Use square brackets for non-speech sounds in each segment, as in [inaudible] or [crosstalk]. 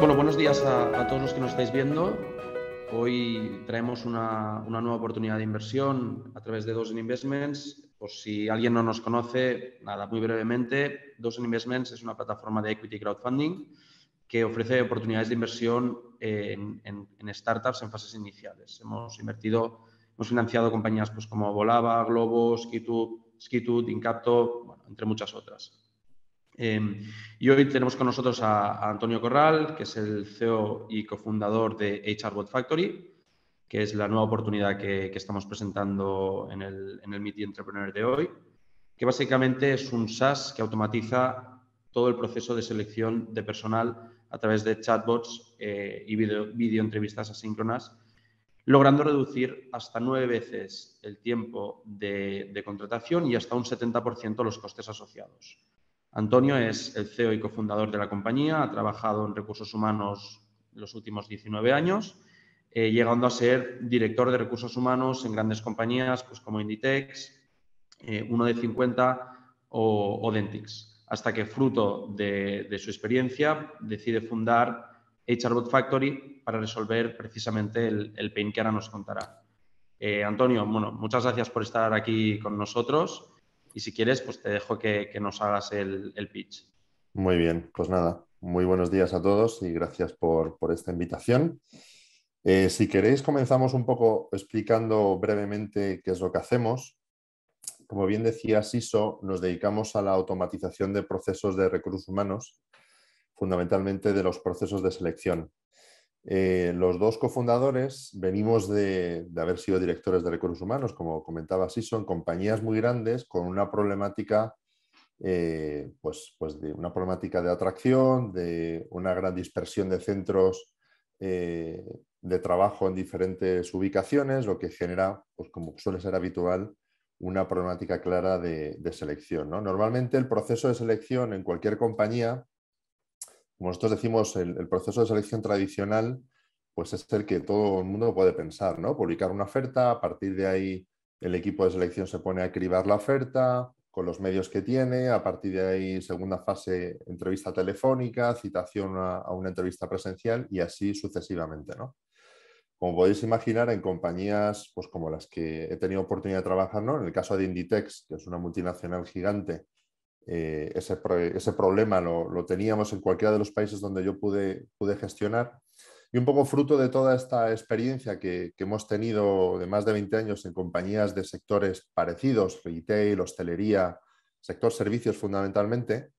Bueno, buenos días a, todos los que nos estáis viendo. Hoy traemos una, nueva oportunidad de inversión a través de Dozen Investments. Por si alguien no nos conoce, nada, muy brevemente, Dozen Investments es una plataforma de equity crowdfunding que ofrece oportunidades de inversión en, startups en fases iniciales. Hemos invertido, hemos financiado compañías pues, como Volava, Globo, Skitut, Incapto, entre muchas otras. Em, y hoy tenemos con nosotros a, Antonio Corral, que es el CEO y cofundador de HRBot Factory, que es la nueva oportunidad que, estamos presentando en el, en el Entrepreneur de hoy, que básicamente es un SaaS que automatiza todo el proceso de selección de personal a través de chatbots eh, y video, entrevistas asíncronas, logrando reducir hasta nueve veces el tiempo de, contratación y hasta un 70% los costes asociados. Antonio es el CEO y cofundador de la compañía, ha trabajado en recursos humanos los últimos 19 años, eh, llegando a ser director de recursos humanos en grandes compañías pues, como Inditex, eh, uno de 50 o, o Dentix hasta que, fruto de, su experiencia, decide fundar HRBot Factory para resolver precisamente el, pain que ahora nos contará. Eh, Antonio, bueno, muchas gracias por estar aquí con nosotros y si quieres, pues te dejo que, nos hagas el, pitch. Muy bien, pues nada, muy buenos días a todos y gracias por, esta invitación. Eh, si queréis, comenzamos un poco explicando brevemente qué es lo que hacemos como bien decía Siso, nos dedicamos a la automatización de procesos de recursos humanos, fundamentalmente de los procesos de selección. Eh, los dos cofundadores venimos de, haber sido directores de recursos humanos, como comentaba Siso, en compañías muy grandes con una problemática, eh, pues, pues, de una problemática de atracción, de una gran dispersión de centros eh, de trabajo en diferentes ubicaciones, lo que genera, pues como suele ser habitual, una problemática clara de, selección. Normalmente el proceso de selección en cualquier compañía, como nosotros decimos, el, proceso de selección tradicional, pues es el que todo el mundo puede pensar, ¿no? Publicar una oferta, a partir de ahí el equipo de selección se pone a cribar la oferta con los medios que tiene, a partir de ahí segunda fase entrevista telefónica, citación a, a una entrevista presencial y así sucesivamente, ¿no? Como podéis imaginar, en compañías pues, como las que he tenido oportunidad de trabajar, ¿no? en el caso de Inditex, que es una multinacional gigante, eh, ese, problema lo, teníamos en cualquiera de los países donde yo pude, pude gestionar. Y un poco fruto de toda esta experiencia que, hemos tenido de más de 20 años en compañías de sectores parecidos, retail, hostelería, sector servicios fundamentalmente,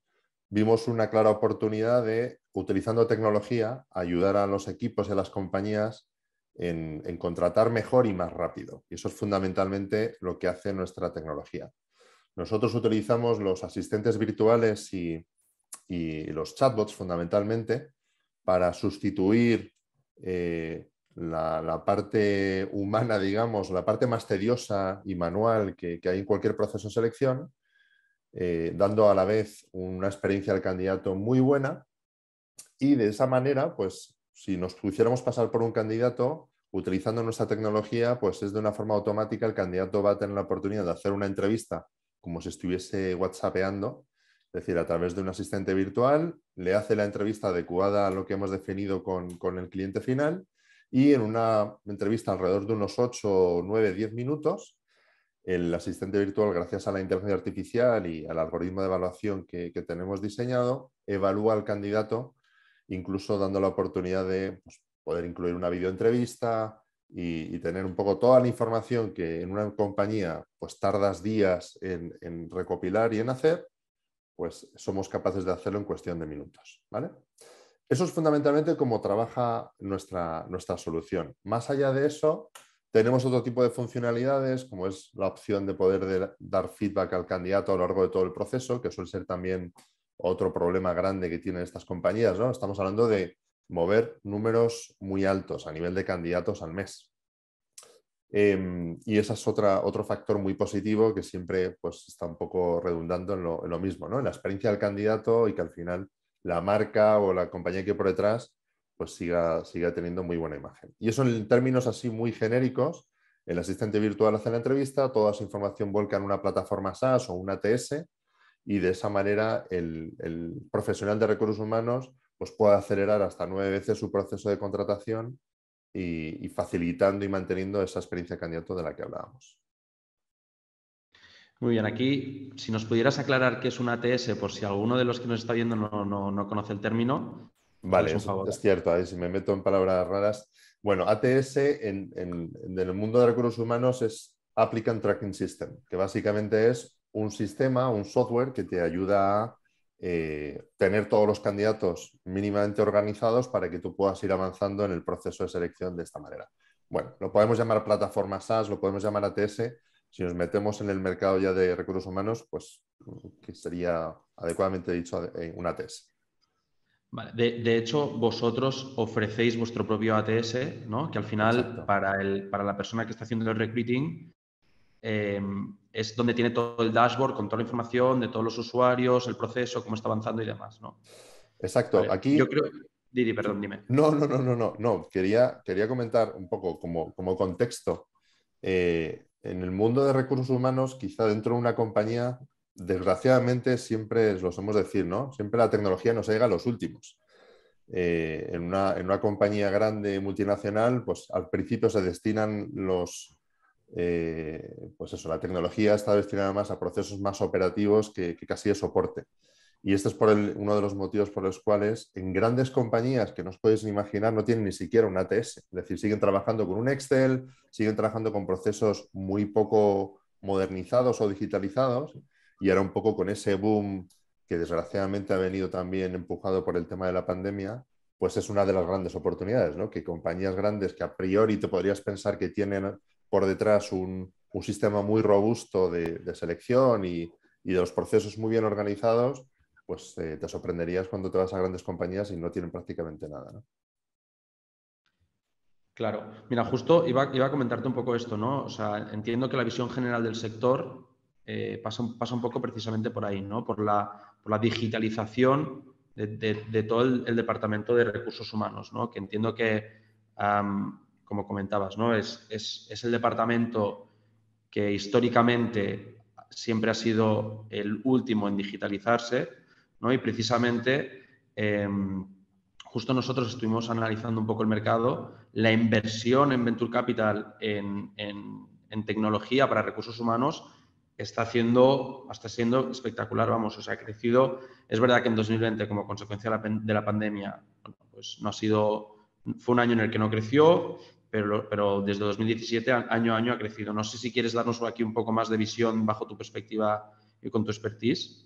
vimos una clara oportunidad de, utilizando tecnología, ayudar a los equipos y a las compañías en, contratar mejor y más rápido. Y eso es fundamentalmente lo que hace nuestra tecnología. Nosotros utilizamos los asistentes virtuales y, los chatbots fundamentalmente para sustituir eh, la, parte humana, digamos, la parte más tediosa y manual que, hay en cualquier proceso de selección, eh, dando a la vez una experiencia al candidato muy buena. Y de esa manera, pues si nos pudiéramos pasar por un candidato, utilizando nuestra tecnología, pues es de una forma automática, el candidato va a tener la oportunidad de hacer una entrevista como si estuviese whatsappeando, es decir, a través de un asistente virtual, le hace la entrevista adecuada a lo que hemos definido con, con el cliente final y en una entrevista alrededor de unos 8, 9, 10 minutos, el asistente virtual, gracias a la inteligencia artificial y al algoritmo de evaluación que, que tenemos diseñado, evalúa al candidato incluso dando la oportunidad de pues, poder incluir una videoentrevista y, tener un poco toda la información que en una compañía pues tardas días en, recopilar y en hacer, pues somos capaces de hacerlo en cuestión de minutos. ¿vale? Eso es fundamentalmente cómo trabaja nuestra, nuestra solución. Más allá de eso, tenemos otro tipo de funcionalidades, como es la opción de poder dar feedback al candidato a lo largo de todo el proceso, que suele ser también otro problema grande que tienen estas compañías. ¿no? Estamos hablando de mover números muy altos a nivel de candidatos al mes. Em, y ese es otra, otro factor muy positivo que siempre pues, está un poco redundando en lo, mismo, ¿no? en la experiencia del candidato y que al final la marca o la compañía que por detrás pues siga, siga teniendo muy buena imagen. Y eso en términos así muy genéricos, el asistente virtual hace la entrevista, toda esa información vuelca en una plataforma SaaS o una ATS y de esa manera el, el profesional de recursos humanos pues puede acelerar hasta nueve veces su proceso de contratación y, facilitando y manteniendo esa experiencia de candidato de la que hablábamos. Muy bien, aquí si nos pudieras aclarar qué es un ATS, por si alguno de los que nos está viendo no, conoce el término. Vale, es, es, cierto, ahí si me meto en palabras raras. Bueno, ATS en, en, el mundo de recursos humanos es Applicant Tracking System, que básicamente es un sistema, un software que te ayuda a eh, tener todos los candidatos mínimamente organizados para que tú puedas ir avanzando en el proceso de selección de esta manera. Bueno, lo podemos llamar plataforma SaaS, lo podemos llamar ATS. Si nos metemos en el mercado ya de recursos humanos, pues que sería adecuadamente dicho eh, un ATS. De, hecho, vosotros ofrecéis vuestro propio ATS, ¿no? que al final para, el, para la persona que está haciendo el recruiting Em, es donde tiene todo el dashboard con toda la información de todos los usuarios, el proceso, cómo está avanzando y demás, ¿no? Exacto. Aquí. Yo creo. Didi, perdón, dime. No, no, no, no, no. no. Quería, quería comentar un poco como, como contexto. Eh, en el mundo de recursos humanos, quizá dentro de una compañía, desgraciadamente siempre lo somos decir, ¿no? Siempre la tecnología nos llega a los últimos. Eh, en, una, en, una, compañía grande multinacional, pues al principio se destinan los, eh, pues eso, la tecnología está destinada más a procesos más operativos que, casi de soporte. Y este es por uno de los motivos por los cuales en grandes compañías que no os podéis imaginar no tienen ni siquiera un ATS. Es decir, siguen trabajando con un Excel, siguen trabajando con procesos muy poco modernizados o digitalizados. Y ahora un poco con ese boom que desgraciadamente ha venido también empujado por el tema de la pandemia, pues es una de las grandes oportunidades, ¿no? Que compañías grandes que a priori te podrías pensar que tienen por detrás un, sistema muy robusto de, selección y, de los procesos muy bien organizados, pues eh, te sorprenderías cuando te vas a grandes compañías y no tienen prácticamente nada. Claro, mira, justo iba, a comentarte un poco esto, ¿no? O sea, entiendo que la visión general del sector eh, pasa, pasa, un poco precisamente por ahí, ¿no? Por la, por la digitalización de, todo el, departamento de recursos humanos, ¿no? Que entiendo que como comentabas, ¿no? Es, es, el departamento que históricamente siempre ha sido el último en digitalizarse, ¿no? Y precisamente, em, justo nosotros estuvimos analizando un poco el mercado, la inversión en Venture Capital en, en, tecnología para recursos humanos está haciendo, hasta siendo espectacular, vamos, o sea, ha crecido. Es verdad que en 2020, como consecuencia de la pandemia, pues no ha sido, fue un año en el que no creció, pero, desde 2017 año a año ha crecido. No sé si quieres darnos aquí un poco más de visión bajo tu perspectiva y con tu expertise.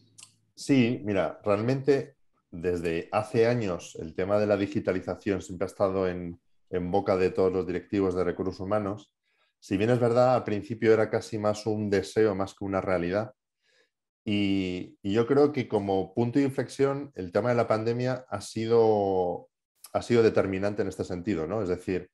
Sí, mira, realmente desde hace años el tema de la digitalización siempre ha estado en, boca de todos los directivos de recursos humanos. Si bien es verdad, al principio era casi más un deseo más que una realidad. Y, y, yo creo que como punto de inflexión, el tema de la pandemia ha sido, ha sido determinante en este sentido, ¿no? Es decir,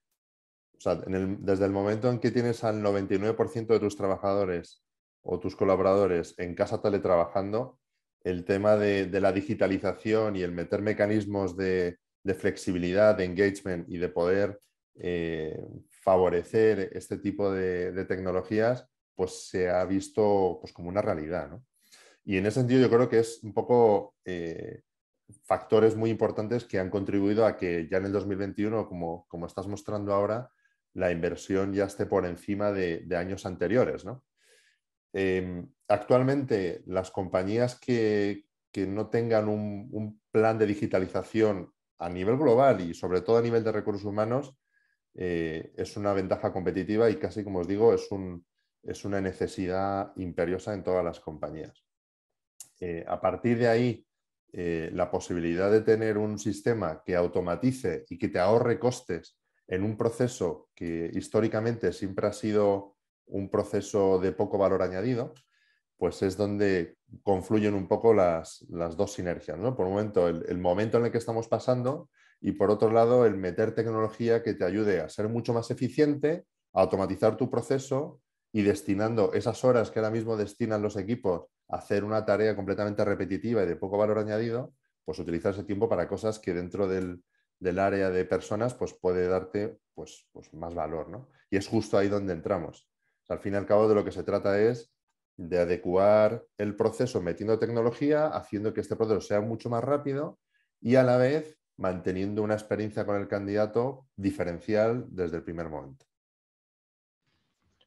desde el momento en que tienes al 99% de tus trabajadores o tus colaboradores en casa teletrabajando, el tema de, la digitalización y el meter mecanismos de, flexibilidad, de engagement y de poder eh, favorecer este tipo de, tecnologías, pues se ha visto pues, como una realidad. Y en ese sentido yo creo que es un poco eh, factores muy importantes que han contribuido a que ya en el 2021, como, como estás mostrando ahora, la inversión ya esté por encima de, años anteriores. Em, actualmente, las compañías que, no tengan un, plan de digitalización a nivel global y sobre todo a nivel de recursos humanos, eh, es una ventaja competitiva y casi, como os digo, es, es una necesidad imperiosa en todas las compañías. Eh, a partir de ahí, eh, la posibilidad de tener un sistema que automatice y que te ahorre costes en un proceso que históricamente siempre ha sido un proceso de poco valor añadido, pues es donde confluyen un poco las, dos sinergias. ¿no? Por un momento, el, momento en el que estamos pasando y por otro lado, el meter tecnología que te ayude a ser mucho más eficiente, a automatizar tu proceso y destinando esas horas que ahora mismo destinan los equipos a hacer una tarea completamente repetitiva y de poco valor añadido, pues utilizar ese tiempo para cosas que dentro del, del área de personas, pues puede darte pues, pues más valor, ¿no? Y es justo ahí donde entramos. al fin y al cabo de lo que se trata es de adecuar el proceso metiendo tecnología, haciendo que este proceso sea mucho más rápido y a la vez manteniendo una experiencia con el candidato diferencial desde el primer momento.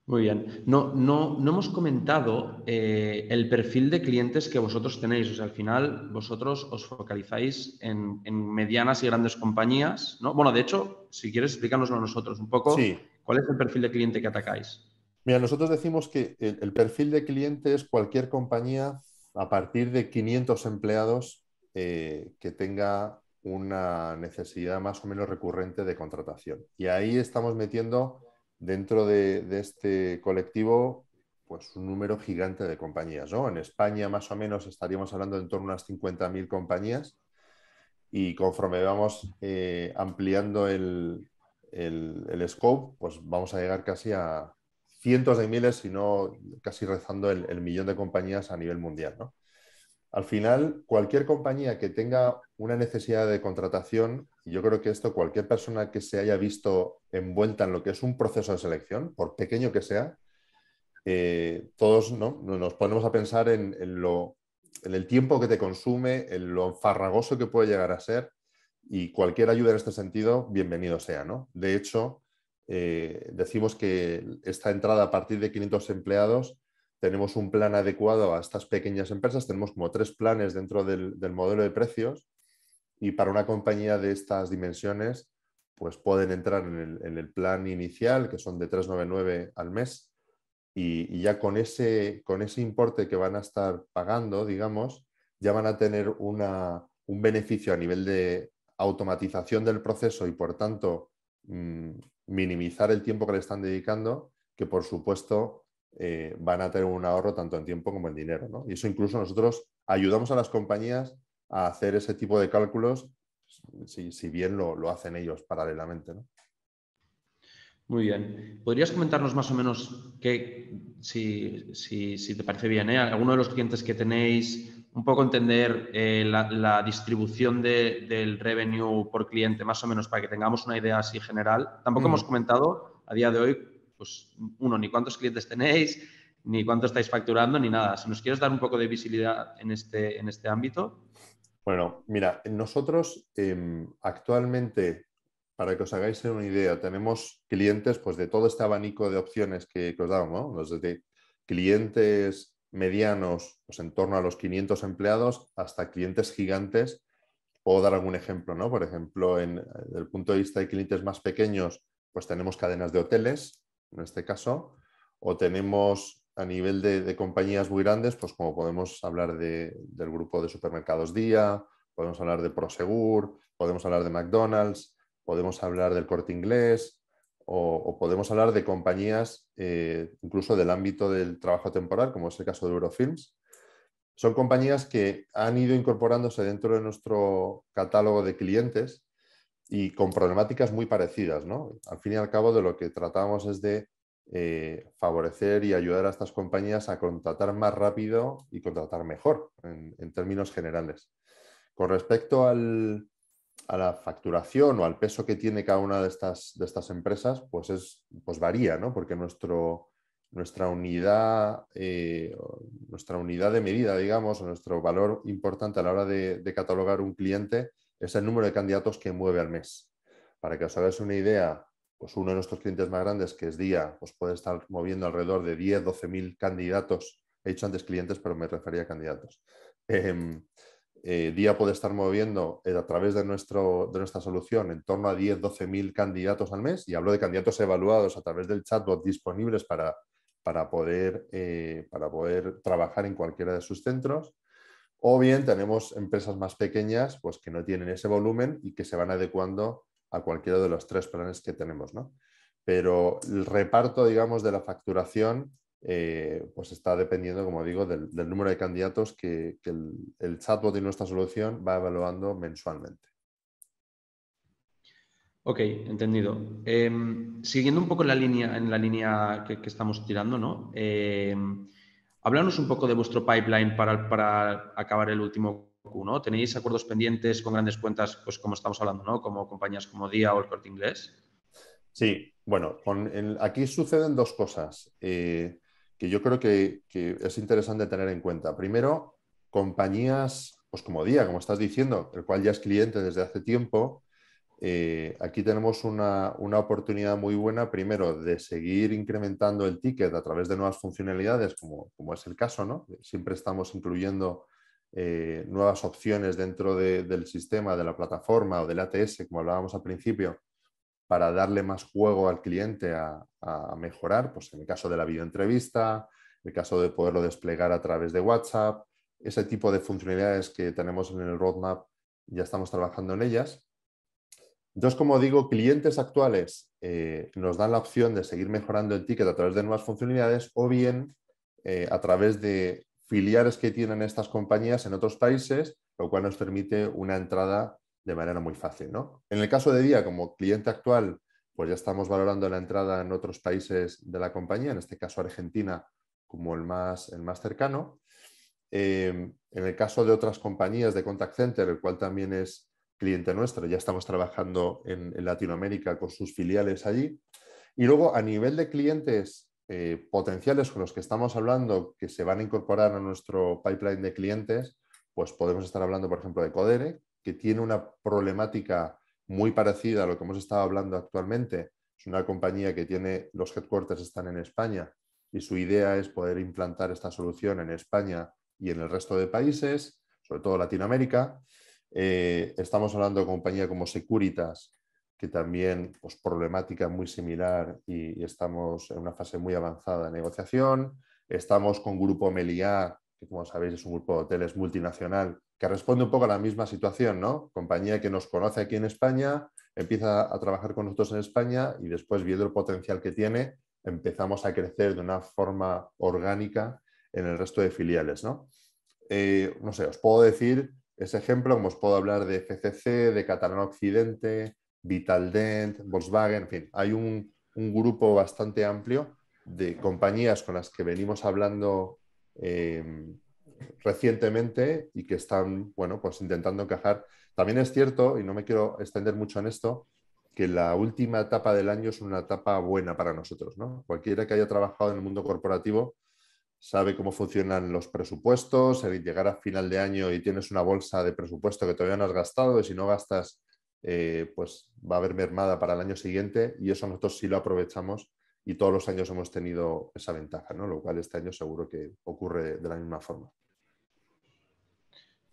Muy bien. No, no, no hemos comentado eh, el perfil de clientes que vosotros tenéis. O sea, al final vosotros os focalizáis en, medianas y grandes compañías, ¿no? Bueno, de hecho, si quieres, explícanoslo a nosotros un poco. Sí. ¿Cuál es el perfil de cliente que atacáis? Mira, nosotros decimos que el, perfil de cliente es cualquier compañía a partir de 500 empleados eh, que tenga una necesidad más o menos recurrente de contratación. Y ahí estamos metiendo dentro de, este colectivo pues un número gigante de compañías. ¿no? En España más o menos estaríamos hablando de en torno a unas 50.000 compañías y conforme vamos eh, ampliando el, el, scope, pues vamos a llegar casi a cientos de miles, si no casi rezando el, el millón de compañías a nivel mundial. ¿no? Al final, cualquier compañía que tenga una necesidad de contratación, y yo creo que esto cualquier persona que se haya visto envuelta en lo que es un proceso de selección, por pequeño que sea, eh, todos ¿no? nos ponemos a pensar en, lo, en, el tiempo que te consume, en lo farragoso que puede llegar a ser, y cualquier ayuda en este sentido, bienvenido sea. ¿no? De hecho, eh, decimos que esta entrada a partir de 500 empleados tenemos un plan adecuado a estas pequeñas empresas, tenemos como tres planes dentro del, modelo de precios y para una compañía de estas dimensiones, pues pueden entrar en el, plan inicial, que son de 399 al mes, y, ya con ese, con ese importe que van a estar pagando, digamos, ya van a tener una, un beneficio a nivel de automatización del proceso y, por tanto, mm, minimizar el tiempo que le están dedicando, que por supuesto eh, van a tener un ahorro tanto en tiempo como en dinero. Y eso incluso nosotros ayudamos a las compañías a hacer ese tipo de cálculos, si, bien lo, hacen ellos paralelamente. Muy bien. ¿Podrías comentarnos más o menos qué, si, te parece bien, ¿eh? alguno de los clientes que tenéis, un poco entender eh, la, distribución del revenue por cliente, más o menos, para que tengamos una idea así general? Tampoco hemos comentado a día de hoy pues uno, ni cuántos clientes tenéis, ni cuánto estáis facturando, ni nada. Si nos quieres dar un poco de visibilidad en este, en este ámbito. Bueno, mira, nosotros em, actualmente, para que os hagáis una idea, tenemos clientes pues, de todo este abanico de opciones que, os damos, desde clientes medianos pues, en torno a los 500 empleados hasta clientes gigantes. Puedo dar algún ejemplo, ¿no? Por ejemplo, en, desde el punto de vista de clientes más pequeños, pues tenemos cadenas de hoteles, en este caso, o tenemos a nivel de, compañías muy grandes, pues como podemos hablar del grupo de supermercados Día, podemos hablar de Prosegur, podemos hablar de McDonald's, podemos hablar del corte inglés o, podemos hablar de compañías eh, incluso del ámbito del trabajo temporal, como es el caso de Eurofilms. Son compañías que han ido incorporándose dentro de nuestro catálogo de clientes y con problemáticas muy parecidas. ¿no? Al fin y al cabo, de lo que tratamos es de eh, favorecer y ayudar a estas compañías a contratar más rápido y contratar mejor en, términos generales. Con respecto al, a la facturación o al peso que tiene cada una de estas, de estas empresas, pues, es, pues varía, ¿no? porque nuestro, nuestra, unidad, eh, nuestra unidad de medida, digamos, o nuestro valor importante a la hora de, de catalogar un cliente es el número de candidatos que mueve al mes. Para que os hagáis una idea, pues uno de nuestros clientes más grandes, que es Día, pues puede estar moviendo alrededor de 10, 12 mil candidatos. He dicho antes clientes, pero me refería a candidatos. [laughs] Em, eh, Día puede estar moviendo eh, a través de, nuestro, de nuestra solución en torno a 10, 12 mil candidatos al mes. Y hablo de candidatos evaluados a través del chatbot disponibles para, para, poder, eh, para poder trabajar en cualquiera de sus centros. O bien tenemos empresas más pequeñas pues, que no tienen ese volumen y que se van adecuando a cualquiera de los tres planes que tenemos. ¿no? Pero el reparto, digamos, de la facturación eh, pues está dependiendo, como digo, del, número de candidatos que, el, chatbot de nuestra solución va evaluando mensualmente. Ok, entendido. Em, siguiendo un poco la línea, en la línea que, estamos tirando, ¿no? Em, Háblanos un poco de vuestro pipeline para, acabar el último Q, ¿no? ¿Tenéis acuerdos pendientes con grandes cuentas, pues como estamos hablando, ¿no? Como compañías como Día o el Corte Inglés. Sí, bueno, aquí suceden dos cosas eh, que yo creo que, es interesante tener en cuenta. Primero, compañías pues como Día, como estás diciendo, el cual ya es cliente desde hace tiempo, eh, aquí tenemos una, oportunidad muy buena, primero, de seguir incrementando el ticket a través de nuevas funcionalidades, como, como es el caso, ¿no? Siempre estamos incluyendo eh, nuevas opciones dentro del sistema, de la plataforma o del ATS, como hablábamos al principio, para darle más juego al cliente a, mejorar, pues en el caso de la videoentrevista, en el caso de poderlo desplegar a través de WhatsApp, ese tipo de funcionalidades que tenemos en el roadmap, ya estamos trabajando en ellas. Entonces, como digo, clientes actuales eh, nos dan la opción de seguir mejorando el ticket a través de nuevas funcionalidades o bien eh, a través de filiales que tienen estas compañías en otros países, lo cual nos permite una entrada de manera muy fácil. ¿no? En el caso de Día, como cliente actual, pues ya estamos valorando la entrada en otros países de la compañía, en este caso Argentina como el más, el más cercano. Eh, en el caso de otras compañías de contact center, el cual también es cliente nuestro, ya estamos trabajando en, Latinoamérica con sus filiales allí. Y luego a nivel de clientes eh, potenciales con los que estamos hablando que se van a incorporar a nuestro pipeline de clientes, pues podemos estar hablando, por ejemplo, de Codere, que tiene una problemática muy parecida a lo que hemos estado hablando actualmente. Es una compañía que tiene, los headquarters están en España y su idea es poder implantar esta solución en España y en el resto de países, sobre todo Latinoamérica. Eh, estamos hablando de compañía como Securitas, que también, pues problemática muy similar y, y, estamos en una fase muy avanzada de negociación. Estamos con Grupo Meliá, que como sabéis es un grupo de hoteles multinacional que responde un poco a la misma situación, ¿no? Compañía que nos conoce aquí en España, empieza a trabajar con nosotros en España y después, viendo el potencial que tiene, empezamos a crecer de una forma orgánica en el resto de filiales, ¿no? Eh, no sé, os puedo decir ese ejemplo, como os puedo hablar de FCC, de Catalán Occidente, Vitaldent, Volkswagen, en fin, hay un, grupo bastante amplio de compañías con las que venimos hablando eh, recientemente y que están, bueno, pues intentando encajar. También es cierto, y no me quiero extender mucho en esto, que la última etapa del año es una etapa buena para nosotros. ¿no? Cualquiera que haya trabajado en el mundo corporativo sabe cómo funcionan los presupuestos, el llegar a final de año y tienes una bolsa de presupuesto que todavía no has gastado y si no gastas, eh, pues va a haber mermada para el año siguiente y eso nosotros sí lo aprovechamos y todos los años hemos tenido esa ventaja, ¿no? lo cual este año seguro que ocurre de la misma forma.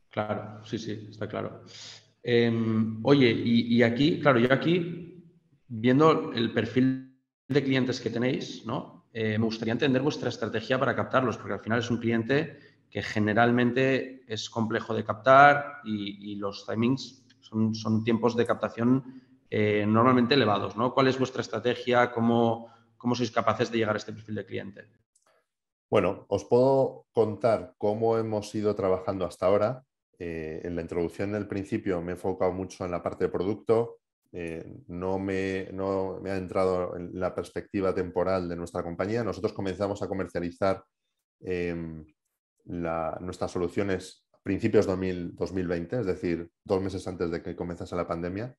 Claro, sí, sí, está claro. Em, oye, y, aquí, claro, yo aquí, viendo el perfil de clientes que tenéis, ¿no? Eh, me gustaría entender vuestra estrategia para captarlos, porque al final es un cliente que generalmente es complejo de captar y, los timings son, tiempos de captación eh, normalmente elevados, ¿no? ¿Cuál es vuestra estrategia? ¿Cómo, ¿Cómo sois capaces de llegar a este perfil de cliente? Bueno, os puedo contar cómo hemos ido trabajando hasta ahora eh, en la introducción del principio me he enfocado mucho en la parte de producto, eh, no, me, no, me, ha entrado en la perspectiva temporal de nuestra compañía. Nosotros comenzamos a comercializar em, nuestras soluciones a principios de 2020, es decir, dos meses antes de que comenzase la pandemia,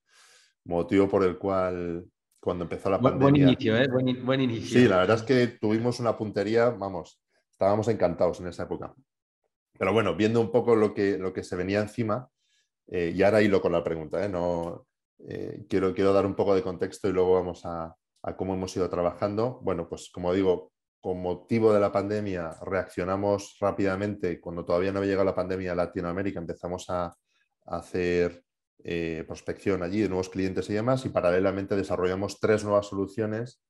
motivo por el cual cuando empezó la pandemia... Buen inicio, ¿eh? buen inicio. Sí, la verdad es que tuvimos una puntería, vamos, estábamos encantados en esa época. Pero bueno, viendo un poco lo que, lo que se venía encima, eh, y ahora hilo con la pregunta, ¿eh? no, eh, quiero, quiero dar un poco de contexto y luego vamos a, cómo hemos ido trabajando. Bueno, pues como digo, con motivo de la pandemia reaccionamos rápidamente. Cuando todavía no había llegado la pandemia a Latinoamérica, empezamos a, hacer prospección allí de nuevos clientes y demás, y paralelamente desarrollamos tres nuevas soluciones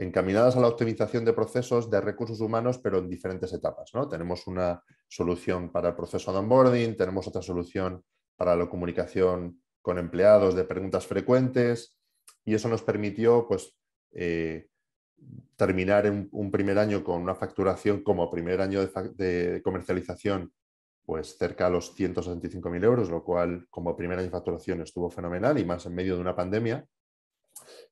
encaminadas a la optimización de procesos de recursos humanos, pero en diferentes etapas. ¿no? Tenemos una solución para el proceso de onboarding, tenemos otra solución para la comunicación con empleados de preguntas frecuentes y eso nos permitió pues, eh, terminar en un primer año con una facturación como primer año de, comercialización pues cerca a los 165.000 euros, lo cual como primer año de facturación estuvo fenomenal y más en medio de una pandemia.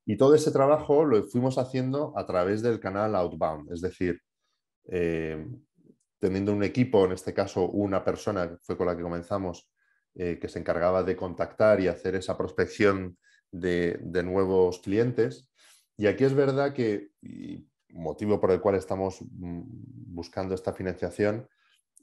Y todo ese trabajo lo fuimos haciendo a través del canal Outbound, es decir, eh, teniendo un equipo, en este caso una persona, que fue con la que comenzamos, eh, que se encargaba de contactar y hacer esa prospección de, nuevos clientes. Y aquí es verdad que, motivo por el cual estamos mm, buscando esta financiación,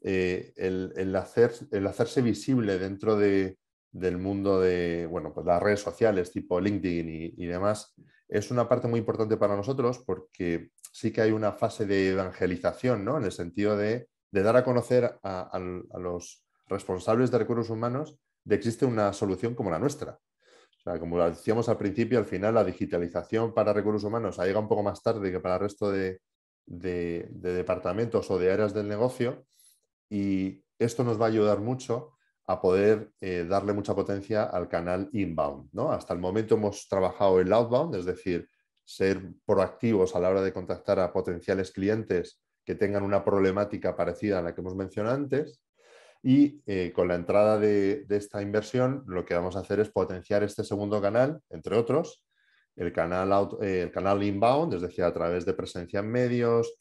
eh, el, hacer, el, hacerse visible dentro de, del mundo de bueno, pues las redes sociales tipo LinkedIn y, demás es una parte muy importante para nosotros porque sí que hay una fase de evangelización, ¿no? En el sentido de, dar a conocer a, los responsables de recursos humanos de existe una solución como la nuestra. O sea, como decíamos al principio, al final la digitalización para recursos humanos ha llegado un poco más tarde que para el resto de, de departamentos o de áreas del negocio y esto nos va a ayudar mucho a poder eh, darle mucha potencia al canal inbound. ¿no? Hasta el momento hemos trabajado el outbound, es decir, ser proactivos a la hora de contactar a potenciales clientes que tengan una problemática parecida a la que hemos mencionado antes. Y eh, con la entrada de, esta inversión, lo que vamos a hacer es potenciar este segundo canal, entre otros, el canal, eh, el canal inbound, es decir, a través de presencia en medios,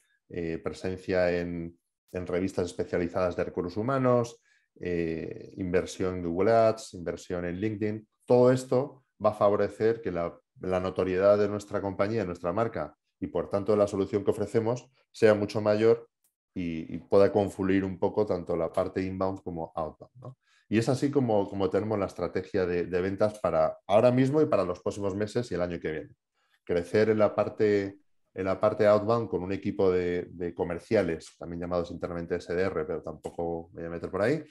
presencia en, revistas especializadas de recursos humanos, eh, inversión en Google Ads, inversión en LinkedIn. Todo esto va a favorecer que la, notoriedad de nuestra compañía, nuestra marca y por tanto la solución que ofrecemos sea mucho mayor y, pueda confluir un poco tanto la parte inbound como outbound. Y es así como, como tenemos la estrategia de, de, ventas para ahora mismo y para los próximos meses y el año que viene. Crecer en la parte en la parte outbound con un equipo de, comerciales, también llamados internamente SDR, pero tampoco voy a meter por ahí.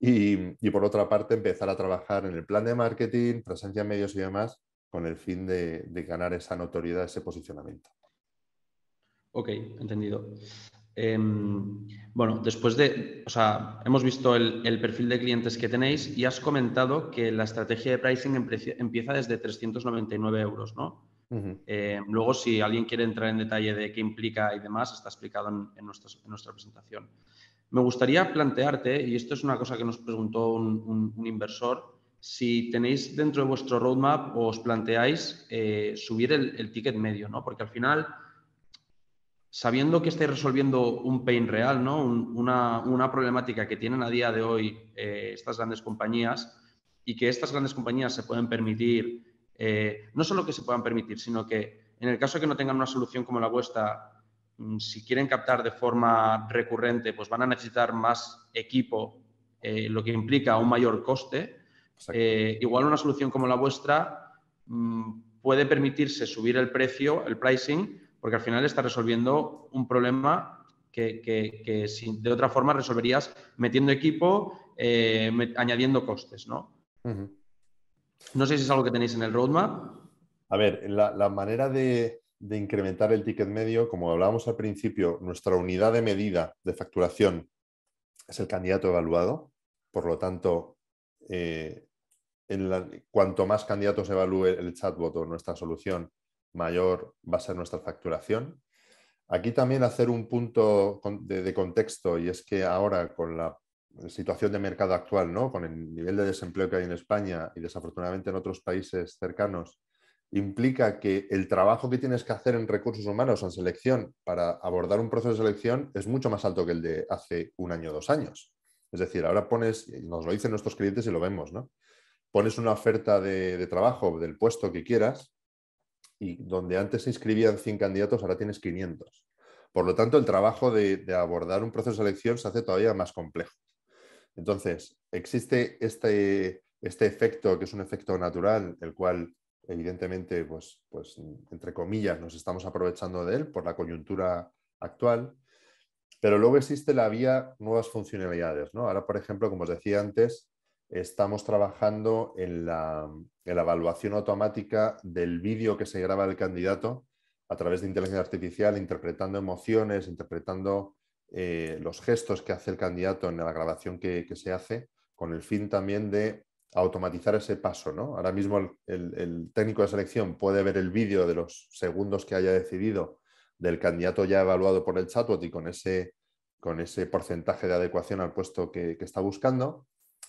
Y, por otra parte, empezar a trabajar en el plan de marketing, presencia en medios y demás, con el fin de, ganar esa notoriedad, ese posicionamiento. Ok, entendido. Em, bueno, después de, o sea, hemos visto el, el, perfil de clientes que tenéis y has comentado que la estrategia de pricing empieza desde 399 euros, ¿no? Eh, luego, si alguien quiere entrar en detalle de qué implica y demás, está explicado en, nuestra presentación. Me gustaría plantearte, y esto es una cosa que nos preguntó un, inversor, si tenéis dentro de vuestro roadmap o os planteáis eh, subir el, ticket medio, ¿no? Porque al final, sabiendo que estáis resolviendo un pain real, ¿no? una, problemática que tienen a día de hoy eh, estas grandes compañías y que estas grandes compañías se pueden permitir eh, no solo que se puedan permitir, sino que en el caso de que no tengan una solución como la vuestra, mm, si quieren captar de forma recurrente, pues van a necesitar más equipo, eh, lo que implica un mayor coste. Igual una solución como la vuestra mm, puede permitirse subir el precio, el pricing, porque al final está resolviendo un problema que, de otra forma resolverías metiendo equipo, añadiendo costes, ¿no? No sé si es algo que tenéis en el roadmap. A ver, la, manera de, incrementar el ticket medio, como hablábamos al principio, nuestra unidad de medida de facturación es el candidato evaluado. Por lo tanto, eh, cuanto más candidatos evalúe el chatbot o nuestra solución, mayor va a ser nuestra facturación. Aquí también hacer un punto de contexto y es que ahora con la situación de mercado actual, ¿no? con el nivel de desempleo que hay en España y desafortunadamente en otros países cercanos, implica que el trabajo que tienes que hacer en recursos humanos o en selección para abordar un proceso de selección es mucho más alto que el de hace un año o dos años. Es decir, ahora pones, nos lo dicen nuestros clientes y lo vemos, ¿no? Pones una oferta de, trabajo del puesto que quieras y donde antes se inscribían 100 candidatos, ahora tienes 500. Por lo tanto, el trabajo de abordar un proceso de selección se hace todavía más complejo. Entonces, existe este, este, efecto, que es un efecto natural, el cual evidentemente, pues, pues, entre comillas, nos estamos aprovechando de él por la coyuntura actual, pero luego existe la vía nuevas funcionalidades. ¿no? Ahora, por ejemplo, como os decía antes, estamos trabajando en la, evaluación automática del vídeo que se graba el candidato a través de inteligencia artificial, interpretando emociones, interpretando eh, los gestos que hace el candidato en la grabación que, se hace, con el fin también de automatizar ese paso. ¿no? Ahora mismo el, técnico de selección puede ver el vídeo de los segundos que haya decidido del candidato ya evaluado por el chatbot y con ese porcentaje de adecuación al puesto que, está buscando,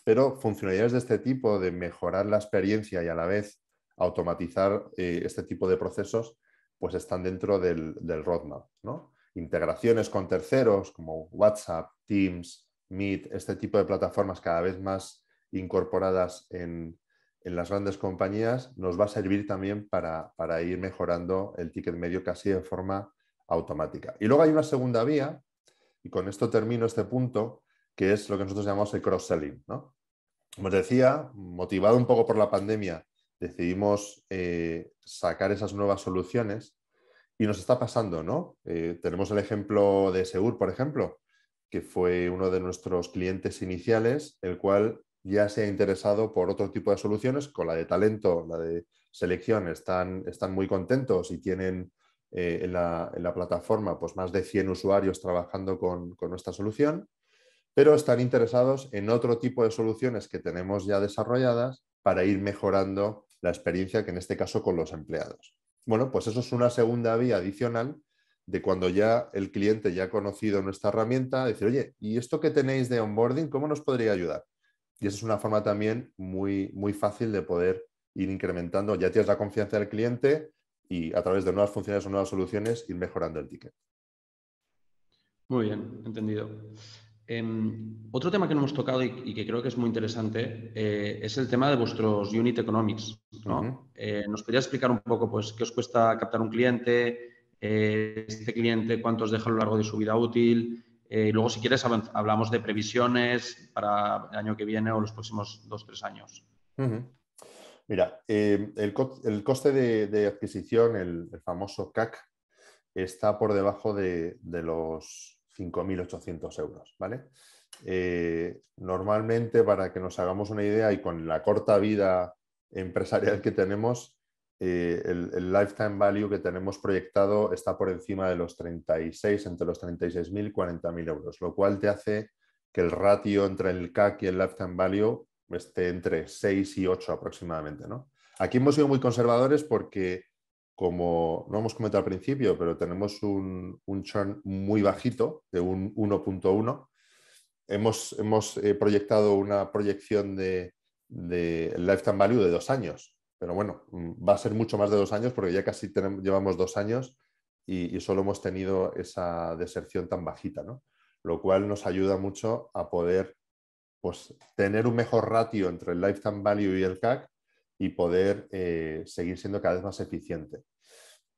pero funcionalidades de este tipo, de mejorar la experiencia y a la vez automatizar eh, este tipo de procesos, pues están dentro del, del roadmap. ¿no? integraciones con terceros como WhatsApp, Teams, Meet, este tipo de plataformas cada vez más incorporadas en, las grandes compañías, nos va a servir también para, ir mejorando el ticket medio casi de forma automática. Y luego hay una segunda vía, y con esto termino este punto, que es lo que nosotros llamamos el cross-selling. ¿no? Como os decía, motivado un poco por la pandemia, decidimos eh, sacar esas nuevas soluciones y nos está pasando, ¿no? Eh, tenemos el ejemplo de Segur, por ejemplo, que fue uno de nuestros clientes iniciales, el cual ya se ha interesado por otro tipo de soluciones, con la de talento, la de selección, están, están muy contentos y tienen eh, en, la, plataforma pues, más de 100 usuarios trabajando con, con nuestra solución, pero están interesados en otro tipo de soluciones que tenemos ya desarrolladas para ir mejorando la experiencia, que en este caso con los empleados. Bueno, pues eso es una segunda vía adicional de cuando ya el cliente ya ha conocido nuestra herramienta, decir, oye, ¿y esto que tenéis de onboarding, cómo nos podría ayudar? Y esa es una forma también muy, muy fácil de poder ir incrementando. Ya tienes la confianza del cliente y a través de nuevas funciones o nuevas soluciones ir mejorando el ticket. Muy bien, entendido. Em, otro tema que no hemos tocado y, que creo que es muy interesante eh, es el tema de vuestros unit economics. Eh, ¿Nos podría explicar un poco pues, qué os cuesta captar un cliente? Eh, este cliente cuánto os deja a lo largo de su vida útil? y luego, si quieres, hablamos de previsiones para el año que viene o los próximos dos, tres años. Mira, el, coste de, adquisición, el, famoso CAC, está por debajo de los 5.800 euros, ¿vale? Eh, normalmente, para que nos hagamos una idea y con la corta vida empresarial que tenemos, eh, el, lifetime value que tenemos proyectado está por encima de los 36, entre los 36.000 y 40.000 euros, lo cual te hace que el ratio entre el CAC y el lifetime value esté entre 6 y 8 aproximadamente. ¿no? Aquí hemos sido muy conservadores porque como no hemos comentado al principio, pero tenemos un, churn muy bajito, de un 1.1. Hemos, hemos eh, proyectado una proyección de, lifetime value de dos años, pero bueno, mm, va a ser mucho más de dos años porque ya casi tenemos, llevamos dos años y, solo hemos tenido esa deserción tan bajita, ¿no? Lo cual nos ayuda mucho a poder pues, tener un mejor ratio entre el lifetime value y el CAC y poder eh, seguir siendo cada vez más eficiente.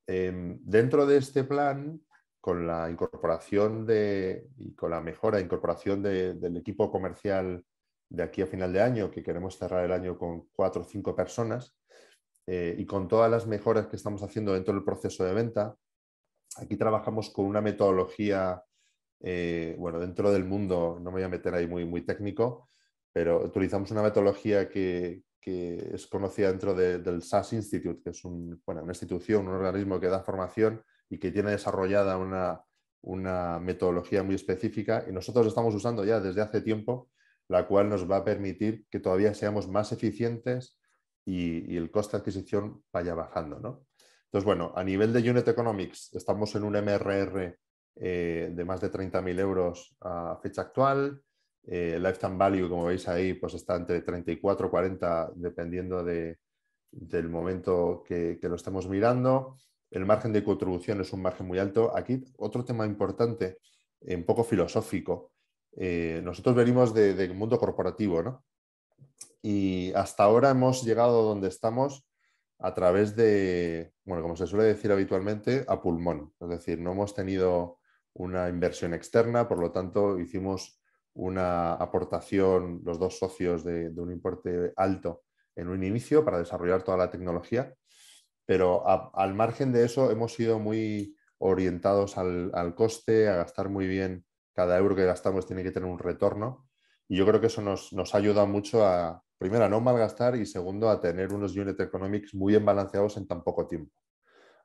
Em, dentro de este plan, con la incorporación de, y con la mejora, incorporación del equipo comercial de aquí a final de año, que queremos cerrar el año con cuatro o cinco personas, eh, y con todas las mejoras que estamos haciendo dentro del proceso de venta, aquí trabajamos con una metodología, eh, bueno, dentro del mundo, no me voy a meter ahí muy, muy técnico, pero utilizamos una metodología que, que es conocida dentro del SAS Institute, que es una institución, un organismo que da formación y que tiene desarrollada una, metodología muy específica y nosotros estamos usando ya desde hace tiempo, la cual nos va a permitir que todavía seamos más eficientes y, el coste de adquisición vaya bajando. Entonces, bueno, a nivel de Unit Economics estamos en un MRR eh, de más de 30.000 euros a fecha actual. Eh, lifetime value, como veis ahí, pues está entre 34 y 40, dependiendo del momento que, lo estemos mirando. El margen de contribución es un margen muy alto. Aquí otro tema importante, un poco filosófico. Eh, nosotros venimos del mundo corporativo, ¿no? Y hasta ahora hemos llegado donde estamos a través de, bueno, como se suele decir habitualmente, a pulmón. Es decir, no hemos tenido una inversión externa, por lo tanto hicimos una aportación, los dos socios, de, un importe alto en un inicio para desarrollar toda la tecnología, pero al margen de eso hemos sido muy orientados al, coste, a gastar muy bien. Cada euro que gastamos tiene que tener un retorno y yo creo que eso nos, nos ayuda mucho a, primero, a no malgastar y segundo, a tener unos unit economics muy bien balanceados en tan poco tiempo.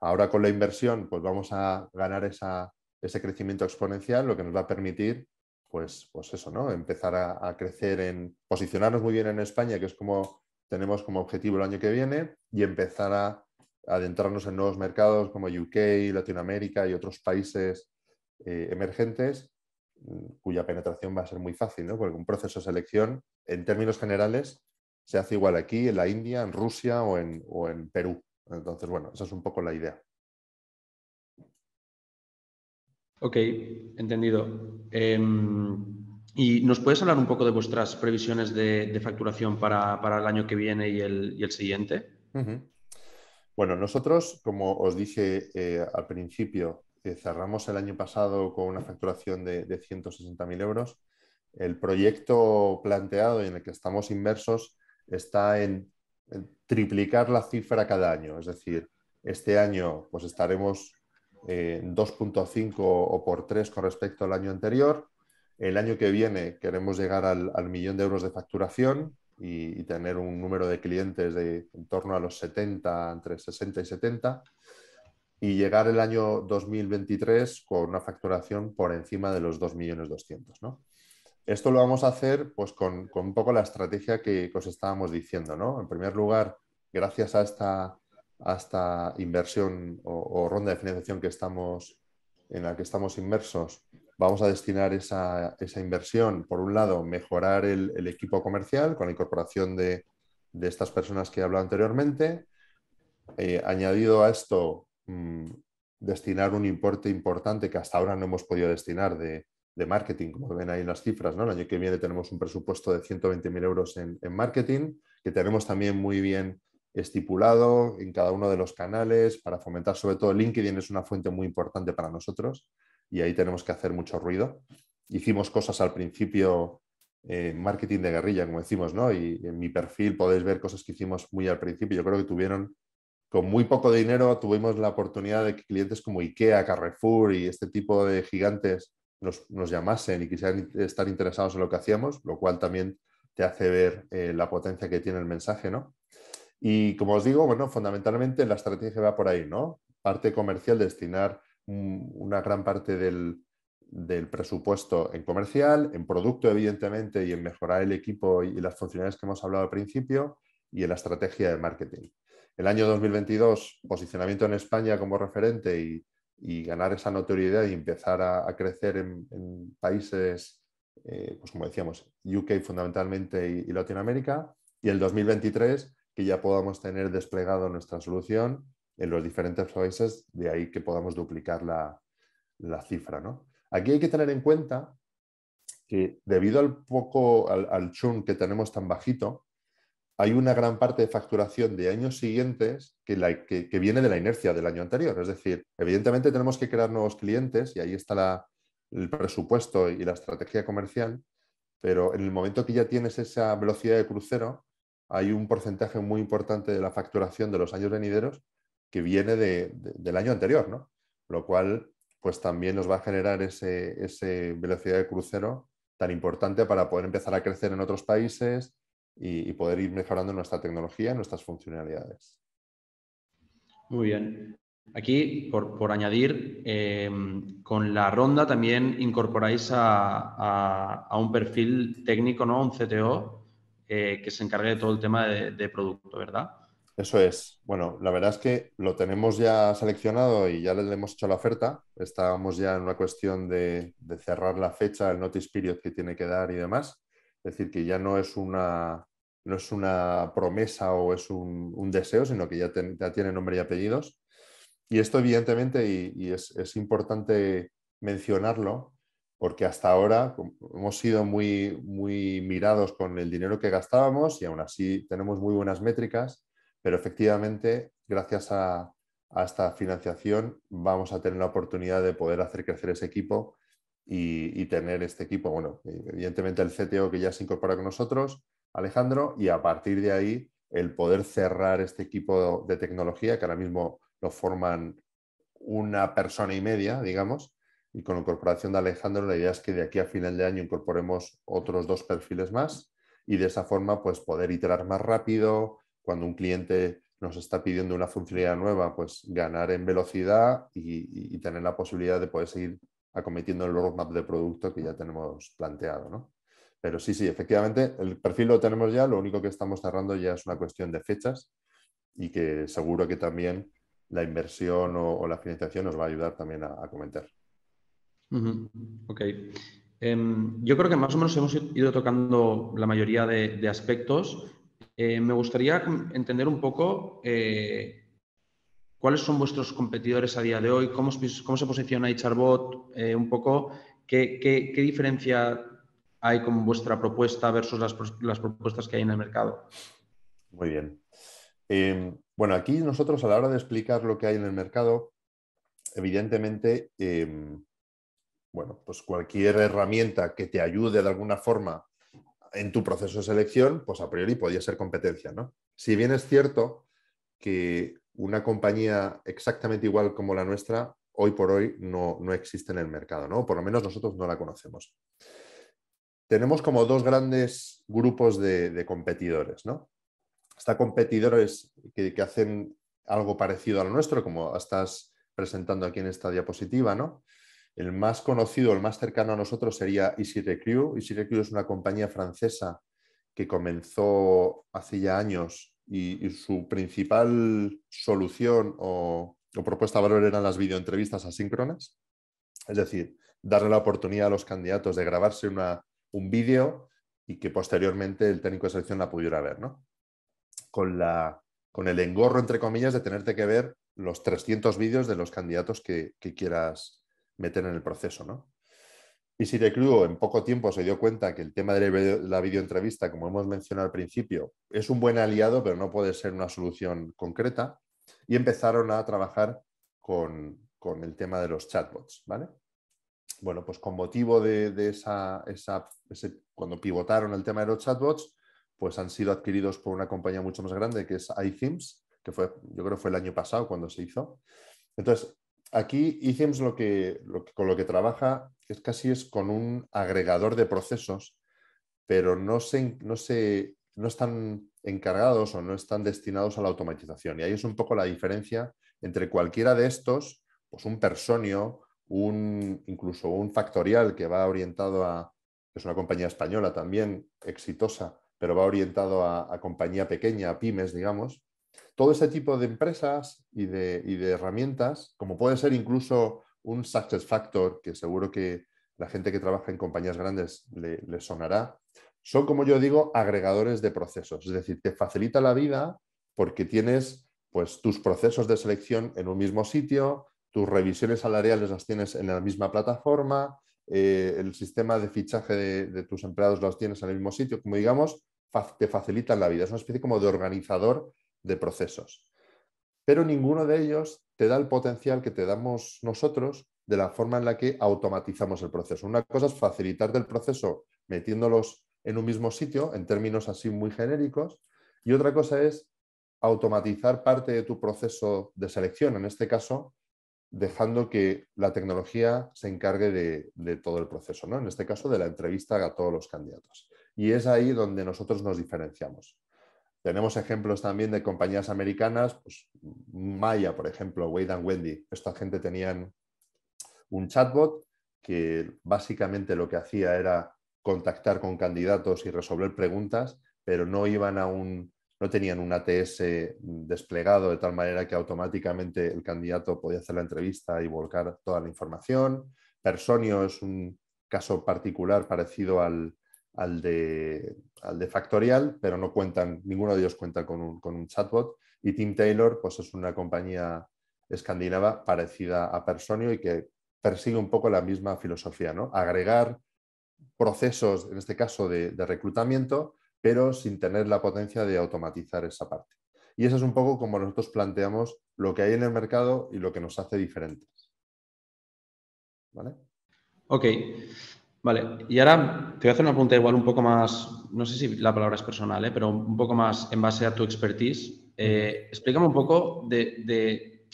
Ahora con la inversión, pues vamos a ganar ese crecimiento exponencial, lo que nos va a permitir pues, pues eso, ¿no? Empezar a, crecer en posicionarnos muy bien en España, que es como tenemos como objetivo el año que viene, y empezar a, adentrarnos en nuevos mercados como UK, Latinoamérica y otros países eh, emergentes, mm, cuya penetración va a ser muy fácil, ¿no? Porque un proceso de selección, en términos generales, se hace igual aquí, en la India, en Rusia o en, o en Perú. Entonces, bueno, esa es un poco la idea. Ok, entendido. Em, ¿Y nos puedes hablar un poco de vuestras previsiones de, facturación para, el año que viene y el, siguiente? Bueno, nosotros, como os dije eh, al principio, eh, cerramos el año pasado con una facturación de, de 160.000 euros. el proyecto planteado y en el que estamos inmersos está en, triplicar la cifra cada año. Es decir, este año pues estaremos en 2.5 o por 3 con respecto al año anterior. El año que viene queremos llegar al, millón de euros de facturación y, tener un número de clientes de en torno a los 70, entre 60 y 70 y llegar el año 2023 con una facturación por encima de los 2.200.000. ¿no? Esto lo vamos a hacer pues, con, un poco la estrategia que, os estábamos diciendo. ¿no? En primer lugar, gracias a esta, esta inversión o, ronda de financiación que estamos, en la que estamos inmersos, vamos a destinar esa, inversión, por un lado, mejorar el, equipo comercial con la incorporación de, estas personas que he hablado anteriormente. Eh, añadido a esto, mm, destinar un importe importante que hasta ahora no hemos podido destinar de, marketing, como ven ahí en las cifras. ¿no? El año que viene tenemos un presupuesto de 120.000 euros en, marketing, que tenemos también muy bien estipulado en cada uno de los canales para fomentar sobre todo LinkedIn es una fuente muy importante para nosotros y ahí tenemos que hacer mucho ruido. Hicimos cosas al principio, marketing de guerrilla, como decimos, ¿no? Y en mi perfil podéis ver cosas que hicimos muy al principio. Yo creo que tuvieron, con muy poco dinero, tuvimos la oportunidad de que clientes como IKEA, Carrefour y este tipo de gigantes nos, llamasen y quisieran estar interesados en lo que hacíamos, lo cual también te hace ver eh, la potencia que tiene el mensaje, ¿no? Y como os digo, bueno, fundamentalmente la estrategia va por ahí, ¿no? Parte comercial, destinar una gran parte del, presupuesto en comercial, en producto, evidentemente, y en mejorar el equipo y, las funcionalidades que hemos hablado al principio, y en la estrategia de marketing. El año 2022, posicionamiento en España como referente y, ganar esa notoriedad y empezar a, crecer en, países, eh, pues como decíamos, UK fundamentalmente y, y Latinoamérica. Y el 2023, que ya podamos tener desplegado nuestra solución en los diferentes países, de ahí que podamos duplicar la, cifra. ¿no? Aquí hay que tener en cuenta que debido al poco, al, churn que tenemos tan bajito, hay una gran parte de facturación de años siguientes que, la, que, viene de la inercia del año anterior. Es decir, evidentemente tenemos que crear nuevos clientes y ahí está el presupuesto y la estrategia comercial, pero en el momento que ya tienes esa velocidad de crucero, hay un porcentaje muy importante de la facturación de los años venideros que viene del año anterior, ¿no? Lo cual, pues también nos va a generar ese, velocidad de crucero tan importante para poder empezar a crecer en otros países y, poder ir mejorando nuestra tecnología, nuestras funcionalidades. Muy bien. Aquí, por, añadir, eh, con la ronda también incorporáis a, un perfil técnico, ¿no? Un CTO, eh, que se encargue de todo el tema de producto, ¿verdad? Eso es. Bueno, la verdad es que lo tenemos ya seleccionado y ya le hemos hecho la oferta. Estábamos ya en una cuestión de, cerrar la fecha, el notice period que tiene que dar y demás. Es decir, que ya no es una, no es una promesa o es un, deseo, sino que ya, tiene nombre y apellidos. Y esto evidentemente, y, es, es, importante mencionarlo, porque hasta ahora hemos sido muy, muy mirados con el dinero que gastábamos y aún así tenemos muy buenas métricas pero efectivamente, gracias a, esta financiación, vamos a tener la oportunidad de poder hacer crecer ese equipo y, tener este equipo, bueno, evidentemente el CTO que ya se incorpora con nosotros, Alejandro, y a partir de ahí el poder cerrar este equipo de tecnología, que ahora mismo lo forman una persona y media, digamos, y con la incorporación de Alejandro, la idea es que de aquí a final de año incorporemos otros dos perfiles más y de esa forma, pues poder iterar más rápido, cuando un cliente nos está pidiendo una funcionalidad nueva, pues ganar en velocidad y, tener la posibilidad de poder seguir acometiendo el roadmap de producto que ya tenemos planteado. ¿no? Pero sí, sí, efectivamente, el perfil lo tenemos ya, lo único que estamos cerrando ya es una cuestión de fechas y que seguro que también la inversión o, la financiación nos va a ayudar también a, comentar. Ok. Em, yo creo que más o menos hemos ido tocando la mayoría de aspectos. Eh, me gustaría entender un poco eh, cuáles son vuestros competidores a día de hoy, cómo, se posiciona HRBot, eh, un poco qué, diferencia hay con vuestra propuesta versus las, propuestas que hay en el mercado. Muy bien. Em, bueno, aquí nosotros a la hora de explicar lo que hay en el mercado, evidentemente em, bueno, pues cualquier herramienta que te ayude de alguna forma en tu proceso de selección, pues a priori podría ser competencia, ¿no? Si bien es cierto que una compañía exactamente igual como la nuestra, hoy por hoy no, existe en el mercado, ¿no? Por lo menos nosotros no la conocemos. Tenemos como dos grandes grupos de, competidores, ¿no? Está competidores que, que, hacen algo parecido a lo nuestro, como estás presentando aquí en esta diapositiva, ¿no? El más conocido, el más cercano a nosotros sería Easy Recruit. Easy es una compañía francesa que comenzó hace ya años y, su principal solución o, propuesta de valor eran las videoentrevistas asíncronas. Es decir, darle la oportunidad a los candidatos de grabarse un vídeo y que posteriormente el técnico de selección la pudiera ver, ¿no? Con, la, con el engorro, entre comillas, de tenerte que ver los 300 vídeos de los candidatos que quieras meter en el proceso, ¿no? Y si en poco tiempo se dio cuenta que el tema de la videoentrevista, como hemos mencionado al principio, es un buen aliado, pero no puede ser una solución concreta, y empezaron a trabajar con, el tema de los chatbots, ¿vale? Bueno, pues con motivo de, esa, esa cuando pivotaron el tema de los chatbots, pues han sido adquiridos por una compañía mucho más grande que es iThemes, que fue, yo creo fue el año pasado cuando se hizo. Entonces, aquí iThemes lo que, con lo que trabaja es casi es con un agregador de procesos, pero no, se, no, se, no están encargados o no están destinados a la automatización. Y ahí es un poco la diferencia entre cualquiera de estos, pues un personio, un, incluso un factorial que va orientado a, es una compañía española también exitosa, pero va orientado a, a compañía pequeña, a pymes, digamos, todo ese tipo de empresas y de, herramientas, como puede ser incluso un Success Factor, que seguro que la gente que trabaja en compañías grandes le, sonará, son, como yo digo, agregadores de procesos. Es decir, te facilita la vida porque tienes pues, tus procesos de selección en un mismo sitio, tus revisiones salariales las tienes en la misma plataforma, eh, el sistema de fichaje de, de, tus empleados los tienes en el mismo sitio. Como digamos, te facilitan la vida. Es una especie como de organizador de procesos. Pero ninguno de ellos te da el potencial que te damos nosotros de la forma en la que automatizamos el proceso. Una cosa es facilitarte el proceso metiéndolos en un mismo sitio, en términos así muy genéricos, y otra cosa es automatizar parte de tu proceso de selección, en este caso, dejando que la tecnología se encargue de, todo el proceso, ¿no? en este caso de la entrevista a todos los candidatos. Y es ahí donde nosotros nos diferenciamos. Tenemos ejemplos también de compañías americanas, pues Maya, por ejemplo, Wade and Wendy. Esta gente tenían un chatbot que básicamente lo que hacía era contactar con candidatos y resolver preguntas, pero no iban a un, no tenían un ATS desplegado de tal manera que automáticamente el candidato podía hacer la entrevista y volcar toda la información. Personio es un caso particular parecido al, al de, al de Factorial, pero no cuentan, ninguno de ellos cuenta con un, chatbot. Y Team Taylor pues es una compañía escandinava parecida a Personio y que persigue un poco la misma filosofía, ¿no? Agregar procesos, en este caso de, reclutamiento, pero sin tener la potencia de automatizar esa parte. Y eso es un poco como nosotros planteamos lo que hay en el mercado y lo que nos hace diferentes. ¿Vale? Ok. Vale, y ahora te voy a hacer una pregunta igual un poco más, no sé si la palabra es personal, ¿eh? pero un poco más en base a tu expertise. Eh, explícame un poco de,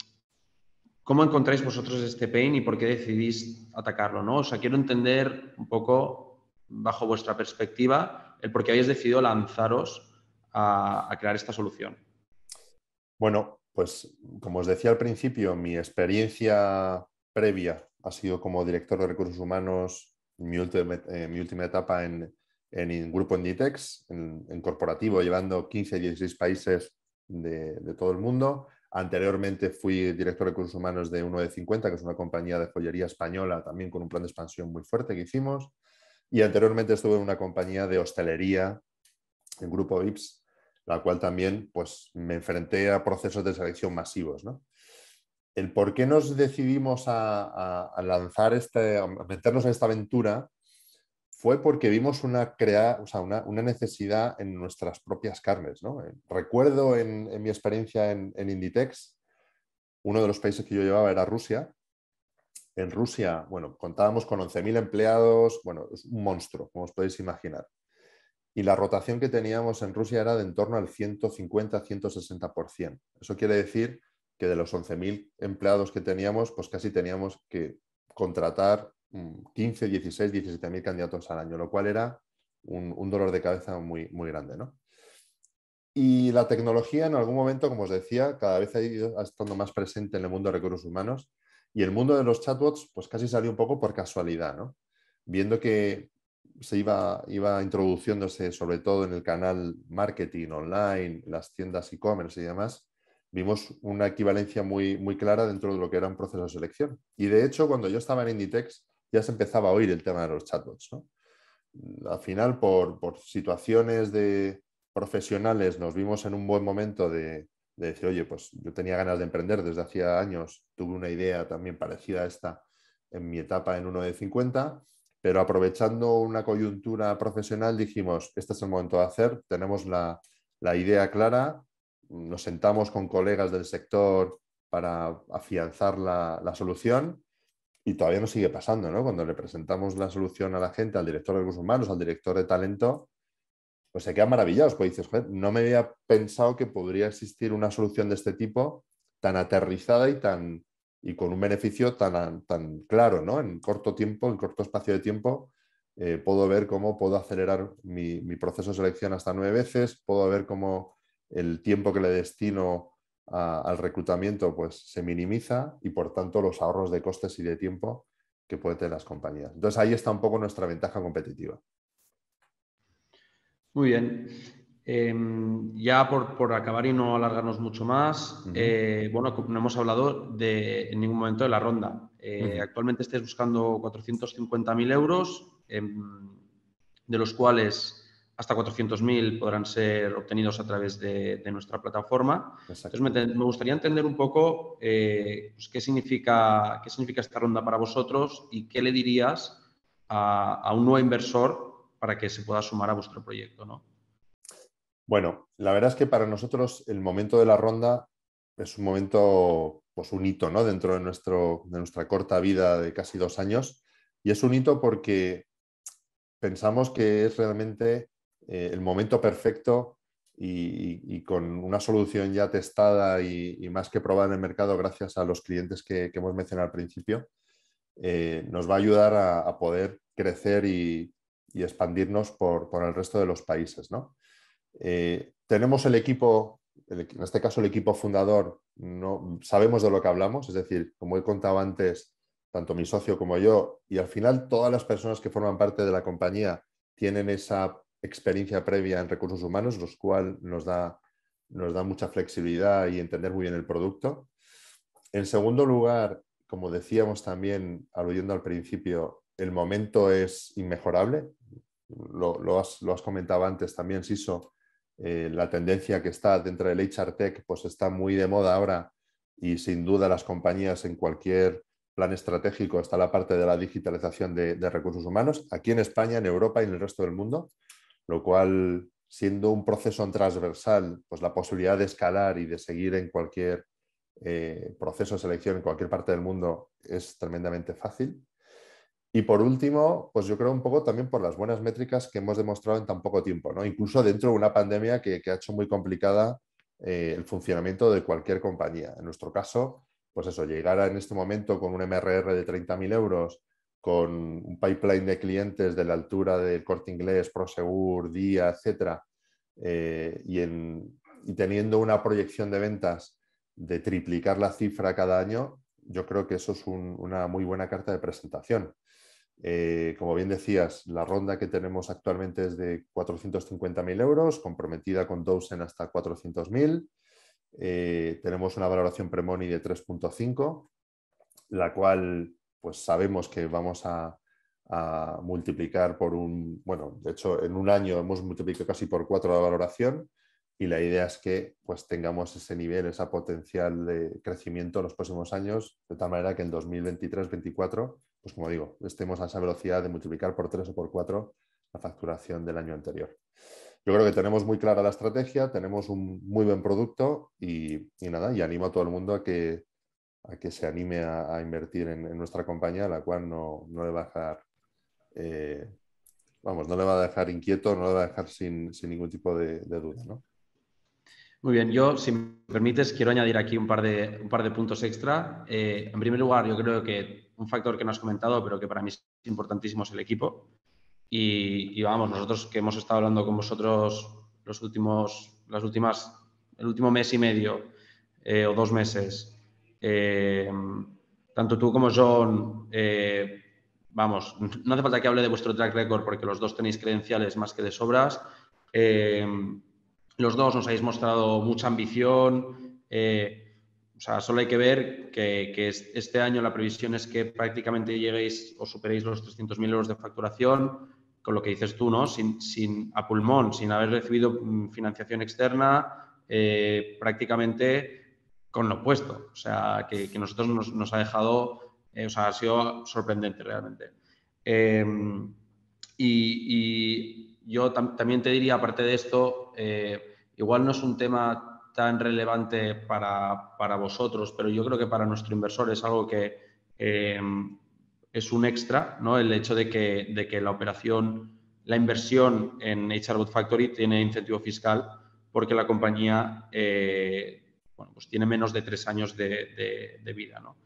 cómo encontráis vosotros este pain y por qué decidís atacarlo, ¿no? O sea, quiero entender un poco, bajo vuestra perspectiva, el por qué habéis decidido lanzaros a, a crear esta solución. Bueno, pues como os decía al principio, mi experiencia previa ha sido como director de recursos humanos mi última, eh, mi última etapa en, en, Grupo Inditex, en, corporativo, llevando 15, 16 países de, todo el mundo. Anteriormente fui director de recursos humanos de 1 de 50, que es una compañía de joyería española, también con un plan de expansión muy fuerte que hicimos. Y anteriormente estuve en una compañía de hostelería, en Grupo VIPS, la cual también pues, me enfrenté a procesos de selección masivos. ¿no? El por qué nos decidimos a, lanzar este, a meternos en esta aventura fue porque vimos una, una, necesidad en nuestras propias carnes. Eh, recuerdo en, mi experiencia en, Inditex, uno de los países que yo llevaba era Rusia, En Rusia, bueno, contábamos con 11.000 empleados, bueno, es un monstruo, como os podéis imaginar. Y la rotación que teníamos en Rusia era de en torno al 150-160%. Eso quiere decir que de los 11.000 empleados que teníamos, pues casi teníamos que contratar 15, 16, 17.000 candidatos al año, lo cual era un, dolor de cabeza muy, muy grande. ¿no? Y la tecnología en algún momento, como os decía, cada vez ha ido estando más presente en el mundo de recursos humanos y el mundo de los chatbots pues casi salió un poco por casualidad, ¿no? Viendo que se iba, iba introduciéndose sobre todo en el canal marketing online, las tiendas e-commerce y demás, vimos una equivalencia muy, muy clara dentro de lo que era un proceso de selección. Y de hecho, cuando yo estaba en Inditex, ya se empezaba a oír el tema de los chatbots. ¿no? Al final, por, por situaciones de, profesionales nos vimos en un buen momento de, decir, oye, pues yo tenía ganas de emprender desde hacía años, tuve una idea también parecida a esta en mi etapa en uno de 50, pero aprovechando una coyuntura profesional dijimos, este es el momento de hacer, tenemos la, idea clara, nos sentamos con colegas del sector para afianzar la, la, solución y todavía nos sigue pasando, ¿no? Cuando le presentamos la solución a la gente, al director de recursos humanos, al director de talento, pues se quedan maravillados, pues dices, no me había pensado que podría existir una solución de este tipo tan aterrizada y tan y con un beneficio tan, tan claro, ¿no? En corto tiempo, en corto espacio de tiempo, eh, puedo ver cómo puedo acelerar mi, proceso de selección hasta nueve veces, puedo ver cómo el tiempo que le destino al reclutamiento pues, se minimiza y por tanto los ahorros de costes y de tiempo que pueden tener las compañías. Entonces ahí está un poco nuestra ventaja competitiva. Muy bien. Em, ya por, acabar y no alargarnos mucho más, eh, bueno, no hemos hablado de, en ningún momento de la ronda. Eh, actualmente estáis buscando 450.000 euros, em, de los cuales hasta 400.000 podrán ser obtenidos a través de, nuestra plataforma. Entonces, me, gustaría entender un poco eh, pues, qué, significa, qué significa esta ronda para vosotros y qué le dirías a, a un nuevo inversor para que se pueda sumar a vuestro proyecto, ¿no? Bueno, la verdad es que para nosotros el momento de la ronda es un momento, pues un hito, ¿no? Dentro de, nuestro, de nuestra corta vida de casi dos años. Y es un hito porque pensamos que es realmente eh, el momento perfecto y, con una solución ya testada y, más que probada en el mercado gracias a los clientes que, hemos mencionado al principio, eh, nos va a ayudar a poder crecer y, expandirnos por, el resto de los países. ¿no? Eh, tenemos el equipo, en este caso el equipo fundador, no, sabemos de lo que hablamos, es decir, como he contado antes, tanto mi socio como yo, y al final todas las personas que forman parte de la compañía tienen esa experiencia previa en recursos humanos, lo cual nos da, nos da mucha flexibilidad y entender muy bien el producto. En segundo lugar, como decíamos también, aludiendo al principio, el momento es inmejorable lo, has, comentado antes también, Siso, eh, la tendencia que está dentro del HR Tech pues está muy de moda ahora y sin duda las compañías en cualquier plan estratégico está la parte de la digitalización de, recursos humanos, aquí en España, en Europa y en el resto del mundo, lo cual siendo un proceso transversal, pues la posibilidad de escalar y de seguir en cualquier eh, proceso de selección en cualquier parte del mundo es tremendamente fácil. Y por último, pues yo creo un poco también por las buenas métricas que hemos demostrado en tan poco tiempo, ¿no? Incluso dentro de una pandemia que, ha hecho muy complicada eh, el funcionamiento de cualquier compañía. En nuestro caso, pues eso, llegar a, en este momento con un MRR de 30.000 euros, con un pipeline de clientes de la altura del Corte Inglés, Prosegur, Día, etcétera, eh, y, teniendo una proyección de ventas de triplicar la cifra cada año, yo creo que eso es una muy buena carta de presentación. Eh, como bien decías, la ronda que tenemos actualmente es de 450.000 euros, comprometida con Dosen hasta 400.000. Eh, tenemos una valoración premoni de 3.5, la cual pues sabemos que vamos a, multiplicar por un, bueno, de hecho en un año hemos multiplicado casi por cuatro la valoración y la idea es que pues tengamos ese nivel, esa potencial de crecimiento en los próximos años, de tal manera que en 2023-2024 pues como digo, estemos a esa velocidad de multiplicar por tres o por cuatro la facturación del año anterior. Yo creo que tenemos muy clara la estrategia, tenemos un muy buen producto y, nada, y animo a todo el mundo a que, a que se anime a, invertir en, nuestra compañía, la cual no, le va a dejar, eh, vamos, no le va a dejar inquieto, no le va a dejar sin, ningún tipo de, duda, ¿no? Muy bien, yo, si me permites, quiero añadir aquí un par de, un par de puntos extra. Eh, en primer lugar, yo creo que un factor que no has comentado, pero que para mí es importantísimo, es el equipo. Y, vamos, nosotros que hemos estado hablando con vosotros los últimos, las últimas, el último mes y medio eh, o dos meses, eh, tanto tú como John, vamos, no hace falta que hable de vuestro track record porque los dos tenéis credenciales más que de sobras. Los dos nos habéis mostrado mucha ambición. Eh, o sea, solo hay que ver que, este año la previsión es que prácticamente lleguéis o superéis los 300.000 euros de facturación, con lo que dices tú, ¿no? Sin, sin a pulmón, sin haber recibido mm, financiación externa, eh, prácticamente con lo opuesto. O sea, que, nosotros nos, ha dejado, eh, o sea, ha sido sorprendente realmente. y yo también te diría, aparte de esto, eh, igual no es un tema tan relevante para, vosotros, pero yo creo que para nuestro inversor es algo que eh, es un extra, ¿no? El hecho de que, de que la operación, la inversión en HR Factory tiene incentivo fiscal porque la compañía eh, pues tiene menos de tres años de, vida, ¿no?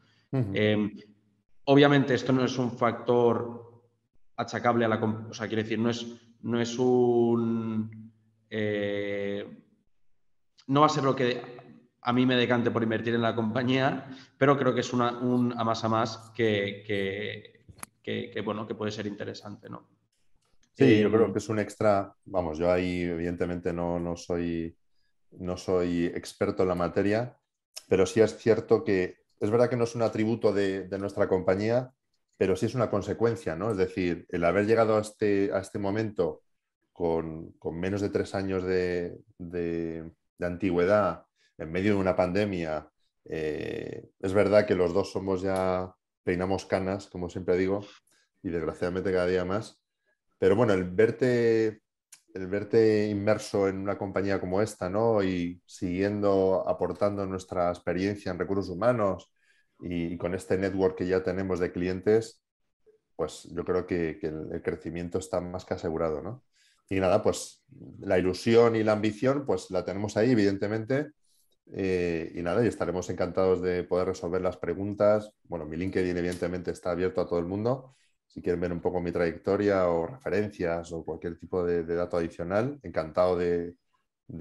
obviamente esto no es un factor achacable a la... O sea, quiere decir, no es no es un... Eh, no va a ser lo que a mí me decante por invertir en la compañía, pero creo que es una, un a más a más que, bueno, que puede ser interesante, ¿no? Sí, yo creo que es un extra, vamos, yo ahí evidentemente no, no, soy, no soy experto en la materia, pero sí es cierto que es verdad que no es un atributo de, nuestra compañía, pero sí es una consecuencia, ¿no? Es decir, el haber llegado a este, este momento con, menos de tres años de, antigüedad, en medio de una pandemia, eh, es verdad que los dos somos ya, peinamos canas, como siempre digo, y desgraciadamente cada día más, pero bueno, el verte, el verte inmerso en una compañía como esta, ¿no? Y siguiendo aportando nuestra experiencia en recursos humanos, y, con este network que ya tenemos de clientes, pues yo creo que, el, crecimiento está más que asegurado, ¿no? Y nada, pues la ilusión y la ambición, pues la tenemos ahí, evidentemente. Eh, y nada, y estaremos encantados de poder resolver las preguntas. Bueno, mi LinkedIn evidentemente está abierto a todo el mundo. Si quieren ver un poco mi trayectoria o referencias o cualquier tipo de, dato adicional, encantado de,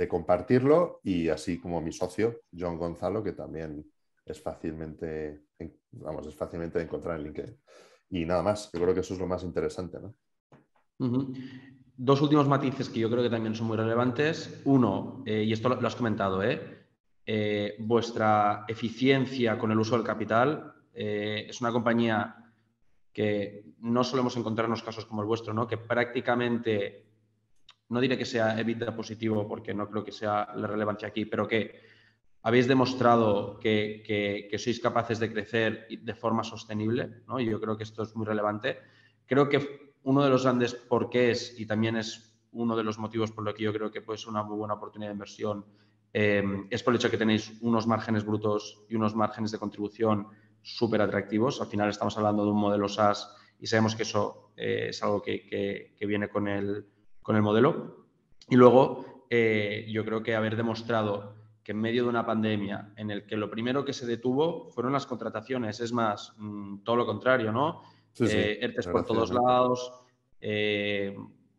compartirlo. Y así como mi socio, John Gonzalo, que también es fácilmente, vamos, es fácilmente de encontrar en LinkedIn. Y nada más, yo creo que eso es lo más interesante. ¿no? Dos últimos matices que yo creo que también son muy relevantes. Uno, eh, y esto lo, has comentado, ¿eh? ¿eh? vuestra eficiencia con el uso del capital. Eh, es una compañía que no solemos encontrarnos casos como el vuestro, ¿no? que prácticamente, no diré que sea EBITDA positivo porque no creo que sea la relevancia aquí, pero que habéis demostrado que, sois capaces de crecer de forma sostenible, ¿no? yo creo que esto es muy relevante. Creo que uno de los grandes porqués, y también es uno de los motivos por los que yo creo que puede ser una muy buena oportunidad de inversión, eh, es por el hecho que tenéis unos márgenes brutos y unos márgenes de contribución súper atractivos. Al final estamos hablando de un modelo SaaS y sabemos que eso eh, es algo que, viene con el, con el modelo. Y luego, eh, yo creo que haber demostrado que en medio de una pandemia en el que lo primero que se detuvo fueron las contrataciones, es más, mm, todo lo contrario, ¿no? Sí, eh, por todos lados,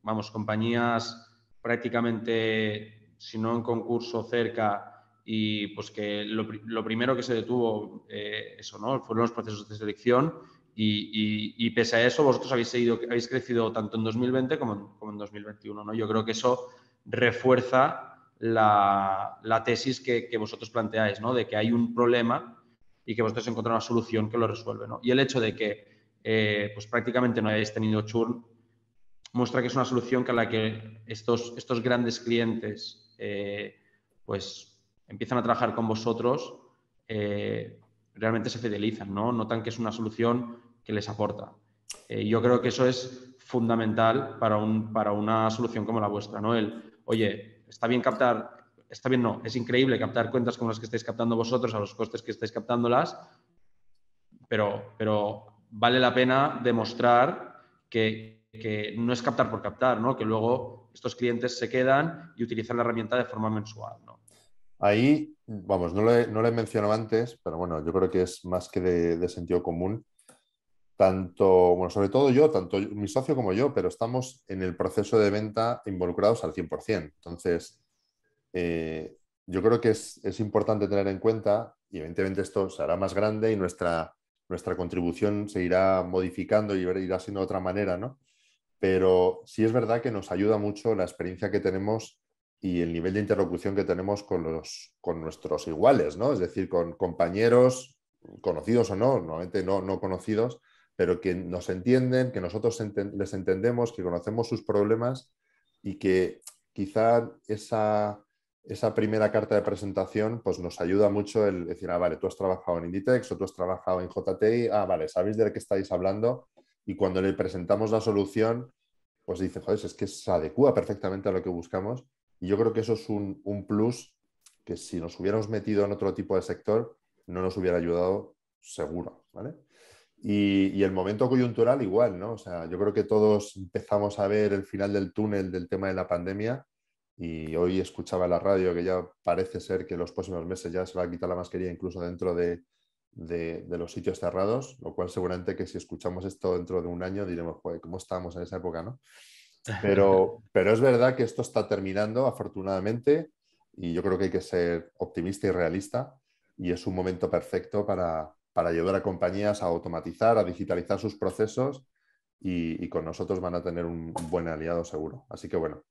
vamos, compañías prácticamente, si no en concurso, cerca, y pues que lo, primero que se detuvo, eh, eso, ¿no? Fueron los procesos de selección y, pese a eso, vosotros habéis, seguido, habéis crecido tanto en 2020 como en, como en 2021, ¿no? Yo creo que eso refuerza la, tesis que, vosotros planteáis, ¿no? De que hay un problema y que vosotros encontráis una solución que lo resuelve, ¿no? Y el hecho de que eh, pues prácticamente no hayáis tenido churn muestra que es una solución que a la que estos, estos grandes clientes eh, pues empiezan a trabajar con vosotros, eh, realmente se fidelizan, ¿no? Notan que es una solución que les aporta. yo creo que eso es fundamental para, un, para una solución como la vuestra, ¿no? El, oye, está bien captar, está bien no, es increíble captar cuentas como las que estáis captando vosotros a los costes que estáis captándolas, pero, pero vale la pena demostrar que, que no es captar por captar, ¿no? que luego estos clientes se quedan y utilizan la herramienta de forma mensual. Ahí, vamos, no lo, he, no mencionado antes, pero bueno, yo creo que es más que de, sentido común. Tanto, bueno, sobre todo yo, tanto mi socio como yo, pero estamos en el proceso de venta involucrados al 100%. Entonces, eh, yo creo que es, es, importante tener en cuenta, y evidentemente esto se hará más grande y nuestra, nuestra contribución se irá modificando y irá siendo de otra manera, ¿no? Pero sí es verdad que nos ayuda mucho la experiencia que tenemos y el nivel de interlocución que tenemos con, los, con nuestros iguales, ¿no? Es decir, con compañeros conocidos o no, normalmente no, no conocidos, pero que nos entienden, que nosotros les entendemos, que conocemos sus problemas y que quizá esa, esa primera carta de presentación pues nos ayuda mucho el decir, ah, vale, tú has trabajado en Inditex o tú has trabajado en JTI, ah, vale, sabéis de qué estáis hablando y cuando le presentamos la solución, pues dice, joder, es que se adecua perfectamente a lo que buscamos y yo creo que eso es un, plus que si nos hubiéramos metido en otro tipo de sector, no nos hubiera ayudado seguro, ¿vale? Y, el momento coyuntural igual, ¿no? O sea, yo creo que todos empezamos a ver el final del túnel del tema de la pandemia y hoy escuchaba en la radio que ya parece ser que los próximos meses ya se va a quitar la mascarilla incluso dentro de, de, los sitios cerrados, lo cual seguramente que si escuchamos esto dentro de un año diremos, joder, ¿cómo estábamos en esa época, no? Pero, [laughs] pero es verdad que esto está terminando, afortunadamente, y yo creo que hay que ser optimista y realista, y es un momento perfecto para, para ayudar a compañías a automatizar, a digitalizar sus procesos, y, con nosotros van a tener un, buen aliado seguro. Así que bueno,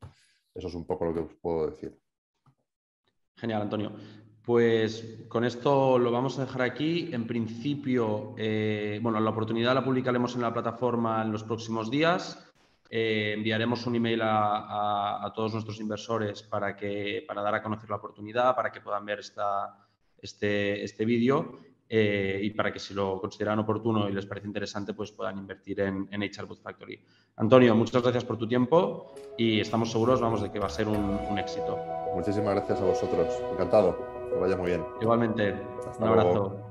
eso es un poco lo que os puedo decir. Genial, Antonio. Pues con esto lo vamos a dejar aquí. En principio, eh, bueno, la oportunidad la publicaremos en la plataforma en los próximos días. Eh, enviaremos un email a, todos nuestros inversores para, que, para dar a conocer la oportunidad, para que puedan ver esta, este, este vídeo eh, y para que si lo consideran oportuno y les parece interesante, pues puedan invertir en, en HR Factory. Antonio, muchas gracias por tu tiempo y estamos seguros, vamos, de que va a ser un, éxito. Muchísimas gracias a vosotros. Encantado. Que vaya muy bien. Igualmente. un abrazo.